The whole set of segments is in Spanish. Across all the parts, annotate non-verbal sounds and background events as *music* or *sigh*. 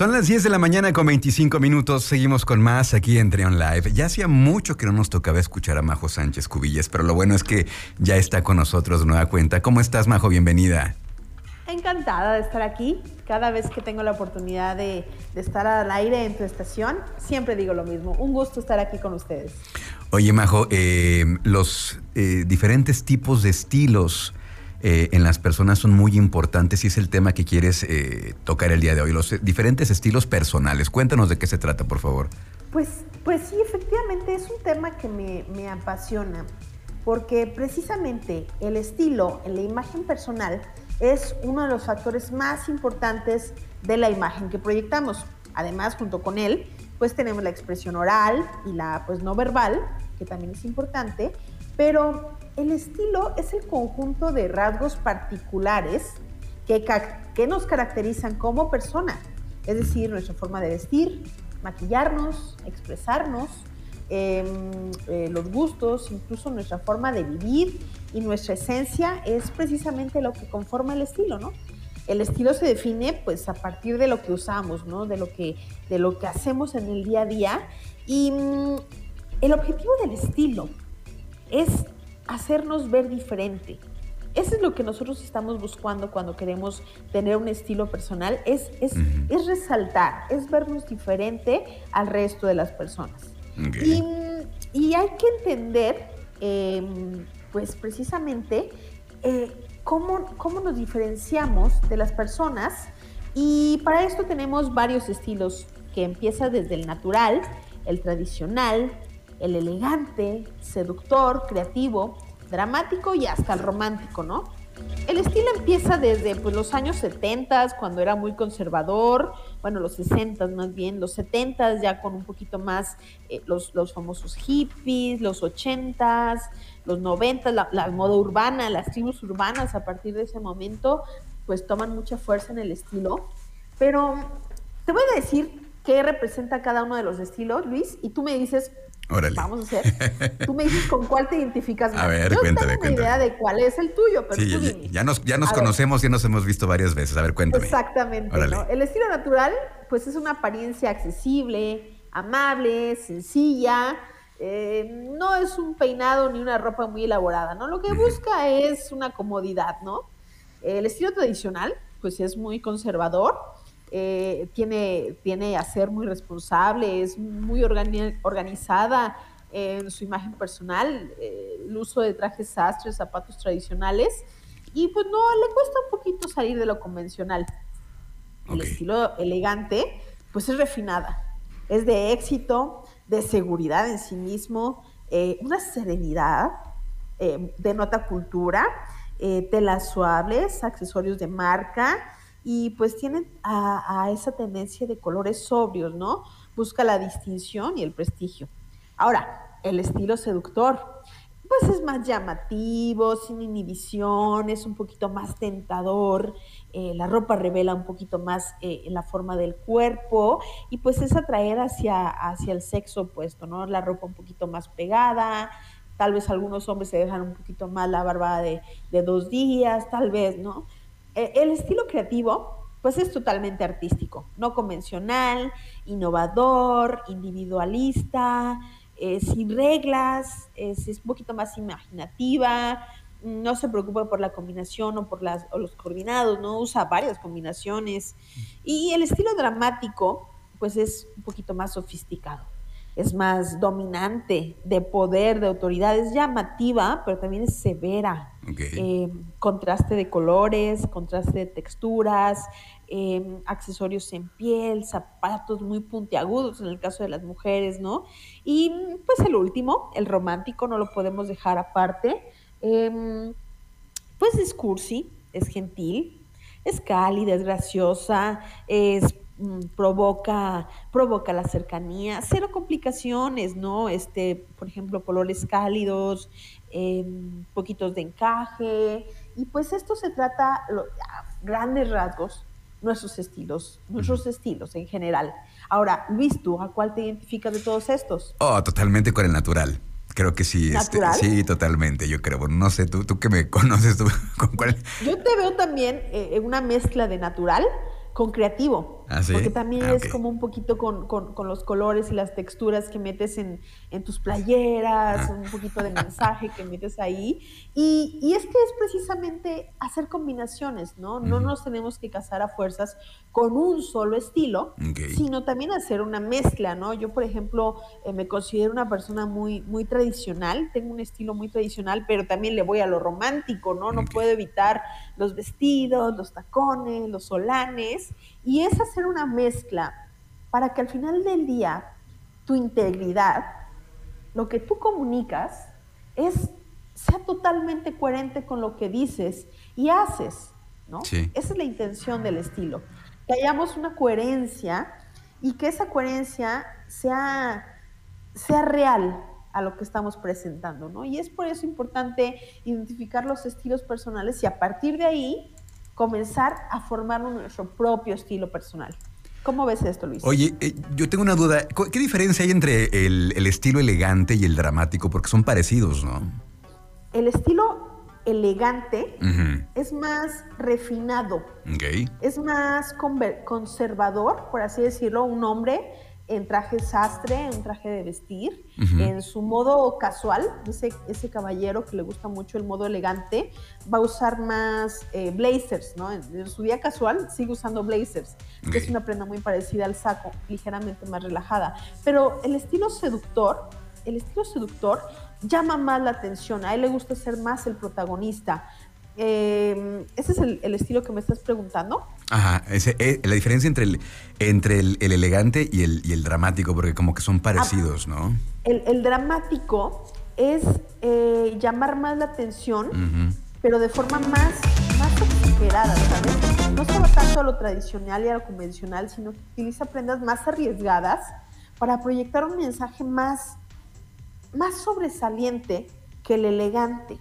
Son las 10 de la mañana con 25 minutos. Seguimos con más aquí en Trion Live. Ya hacía mucho que no nos tocaba escuchar a Majo Sánchez Cubillas, pero lo bueno es que ya está con nosotros de nueva cuenta. ¿Cómo estás, Majo? Bienvenida. Encantada de estar aquí. Cada vez que tengo la oportunidad de, estar al aire en tu estación, siempre digo lo mismo. Un gusto estar aquí con ustedes. Oye, Majo, eh, los eh, diferentes tipos de estilos eh, en las personas son muy importantes y es el tema que quieres eh, tocar el día de hoy, los diferentes estilos personales. Cuéntanos de qué se trata, por favor. Pues, pues sí, efectivamente es un tema que me, me apasiona, porque precisamente el estilo la imagen personal es uno de los factores más importantes de la imagen que proyectamos. Además, junto con él, pues tenemos la expresión oral y la pues no verbal, que también es importante, pero el estilo es el conjunto de rasgos particulares que, que nos caracterizan como persona, es decir, nuestra forma de vestir, maquillarnos, expresarnos, em, eh, los gustos, incluso nuestra forma de vivir y nuestra esencia es precisamente lo que conforma el estilo, ¿no? El estilo se define pues a partir de lo que usamos, ¿no? De lo que, de lo que hacemos en el día a día y mm, el objetivo del estilo es hacernos ver diferente. Eso es lo que nosotros estamos buscando cuando queremos tener un estilo personal, es, es, es resaltar, es vernos diferente al resto de las personas. Y, y, hay que entender, em, pues precisamente, eh, cómo, cómo nos diferenciamos de las personas. Y para esto tenemos varios estilos que empieza desde el natural, el tradicional, el elegante, seductor, creativo, dramático y hasta el romántico, ¿no? El estilo empieza desde pues, los años 70, cuando era muy conservador, bueno, los 60 más bien, los 70 ya con un poquito más eh, los, los, famosos hippies, los 80 los 90 la, la, moda urbana, las tribus urbanas a partir de ese momento, pues toman mucha fuerza en el estilo. Pero te voy a decir qué representa cada uno de los estilos, Luis, y tú me dices Vamos a hacer. Tú me dices con cuál te identificas *laughs* más. A ver, Yo cuéntame, tengo una idea de cuál es el tuyo, pero sí, tú ya, nos, ya nos conocemos, y ya nos hemos visto varias veces. A ver, cuéntame. Exactamente. El estilo natural, pues es una apariencia accesible, amable, sencilla. Eh, no es un peinado ni una ropa muy elaborada, ¿no? Lo que busca es una comodidad, ¿no? El estilo tradicional, pues es muy conservador eh, tiene, tiene a ser muy responsable, es muy organizada en su imagen personal, eh, el uso de trajes sastres, zapatos tradicionales, y pues no, le cuesta un poquito salir de lo convencional. El estilo elegante, pues es refinada, es de éxito, de seguridad en sí mismo, eh, una serenidad, denota cultura, telas suaves, accesorios de marca, y pues tienen a, esa tendencia de colores sobrios, ¿no? Busca la distinción y el prestigio. Ahora, el estilo seductor, pues es más llamativo, sin inhibición, es un poquito más tentador, eh, la ropa revela un poquito más eh, la forma del cuerpo y pues es atraer hacia, hacia el sexo opuesto, ¿no? La ropa un poquito más pegada, tal vez algunos hombres se dejan un poquito más la barba de, de dos días, tal vez, ¿no? Eh, el estilo creativo, pues es totalmente artístico, no convencional, innovador, individualista, eh, sin reglas, es, un poquito más imaginativa, no se preocupa por la combinación o por las, los coordinados, no usa varias combinaciones. Y el estilo dramático, pues es un poquito más sofisticado es más dominante, de poder, de autoridad, es llamativa, pero también es severa. Eh, contraste de colores, contraste de texturas, em, accesorios en piel, zapatos muy puntiagudos en el caso de las mujeres, ¿no? Y pues el último, el romántico, no lo podemos dejar aparte. Em, pues es cursi, es gentil, es cálida, es graciosa, es provoca, provoca la cercanía, cero complicaciones, ¿no? Este, por ejemplo, colores cálidos, em, poquitos de encaje, y pues esto se trata, a grandes rasgos, nuestros estilos, nuestros estilos en general. Ahora, Luis, ¿tú a cuál te identificas de todos estos? Oh, totalmente con el natural. Creo que sí. Este, sí, totalmente, yo creo. no sé, tú, tú que me *laughs* conoces, ¿tú, ¿con cuál? Yo te veo también eh, en una mezcla de natural con creativo. ¿Ah, sí? Porque también Ah, es como un poquito con, con- con los colores y las texturas que metes en, en tus playeras, Ah. un poquito de mensaje que metes ahí. Y, y es que es precisamente hacer combinaciones, ¿no? No nos tenemos que casar a fuerzas con un solo estilo, sino también hacer una mezcla, ¿no? Yo, por ejemplo, eh, me considero una persona muy, muy tradicional, tengo un estilo muy tradicional, pero también le voy a lo romántico, ¿no? No puedo evitar los vestidos, los tacones, los solanes, y es hacer una mezcla para que al final del día tu integridad, lo que tú comunicas, es, sea totalmente coherente con lo que dices y haces, ¿no? Sí. Esa es la intención del estilo, que hayamos una coherencia y que esa coherencia sea, sea real a lo que estamos presentando, ¿no? Y es por eso importante identificar los estilos personales y a partir de ahí comenzar a formar nuestro propio estilo personal. ¿Cómo ves esto, Luis? Oye, eh, yo tengo una duda. ¿Cu- ¿Qué diferencia hay entre el, el estilo elegante y el dramático? Porque son parecidos, ¿no? El estilo elegante es más refinado, Ok. es más conservador, por así decirlo, un hombre en traje sastre, en traje de vestir, Ujú. en su modo casual, ese, ese caballero que le gusta mucho el modo elegante, va a usar más eh, blazers, ¿no? En, en su día casual sigue usando blazers, que es una prenda muy parecida al saco, ligeramente más relajada. Pero el estilo seductor, el estilo seductor llama más la atención, a él le gusta ser más el protagonista. Eh, ¿Ese es el, el estilo que me estás preguntando? Ajá. ese- eh, la diferencia entre el, entre el, el elegante y el, y el dramático, porque como que son parecidos, ¿no? El, dramático es eh, llamar más la atención, pero de forma más, más exagerada, ¿sabes? No solo tanto a lo tradicional y a lo convencional, sino que utiliza prendas más arriesgadas para proyectar un mensaje más, más sobresaliente que el elegante.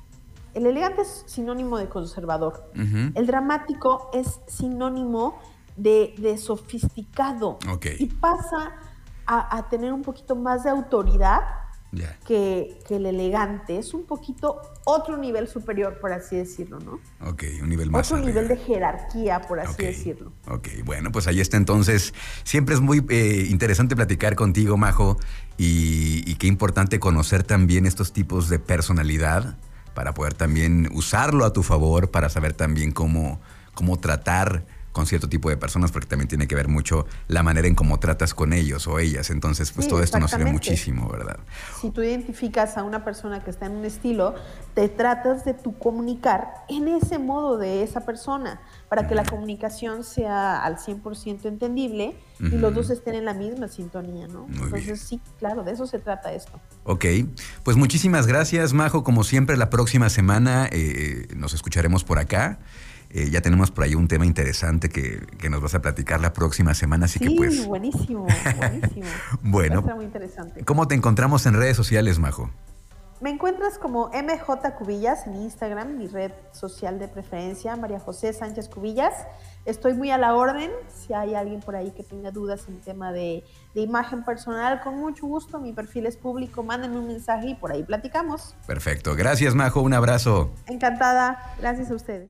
El elegante es sinónimo de conservador. El dramático es sinónimo de, de sofisticado Ok. y pasa a, a tener un poquito más de autoridad que, que el elegante. Es un poquito otro nivel superior, por así decirlo, ¿no? Ok, un nivel más Otro arriba. nivel de jerarquía, por así decirlo. Ok, bueno, pues ahí está entonces. Siempre es muy eh, interesante platicar contigo, Majo, y, y qué importante conocer también estos tipos de personalidad para poder también usarlo a tu favor, para saber también cómo, cómo tratar con cierto tipo de personas, porque también tiene que ver mucho la manera en cómo tratas con ellos o ellas. Entonces, pues Sí, todo esto nos sirve muchísimo, ¿verdad? Si tú identificas a una persona que está en un estilo, te tratas de tu comunicar en ese modo de esa persona, para que la comunicación sea al 100% entendible y los dos estén en la misma sintonía, ¿no? Muy Entonces, bien. sí, claro, de eso se trata esto. Ok, pues muchísimas gracias, Majo. Como siempre, la próxima semana eh, nos escucharemos por acá. Eh, ya tenemos por ahí un tema interesante que, que nos vas a platicar la próxima semana, así sí, que pues, buenísimo, *laughs* buenísimo. Bueno. Muy interesante. ¿cómo te encontramos en redes sociales, Majo? Me encuentras como MJ Cubillas en Instagram, mi red social de preferencia, María José Sánchez Cubillas. Estoy muy a la orden. Si hay alguien por ahí que tenga dudas en tema de, de imagen personal, con mucho gusto. Mi perfil es público. Mándenme un mensaje y por ahí platicamos. Perfecto. Gracias, Majo. Un abrazo. Encantada. Gracias a ustedes.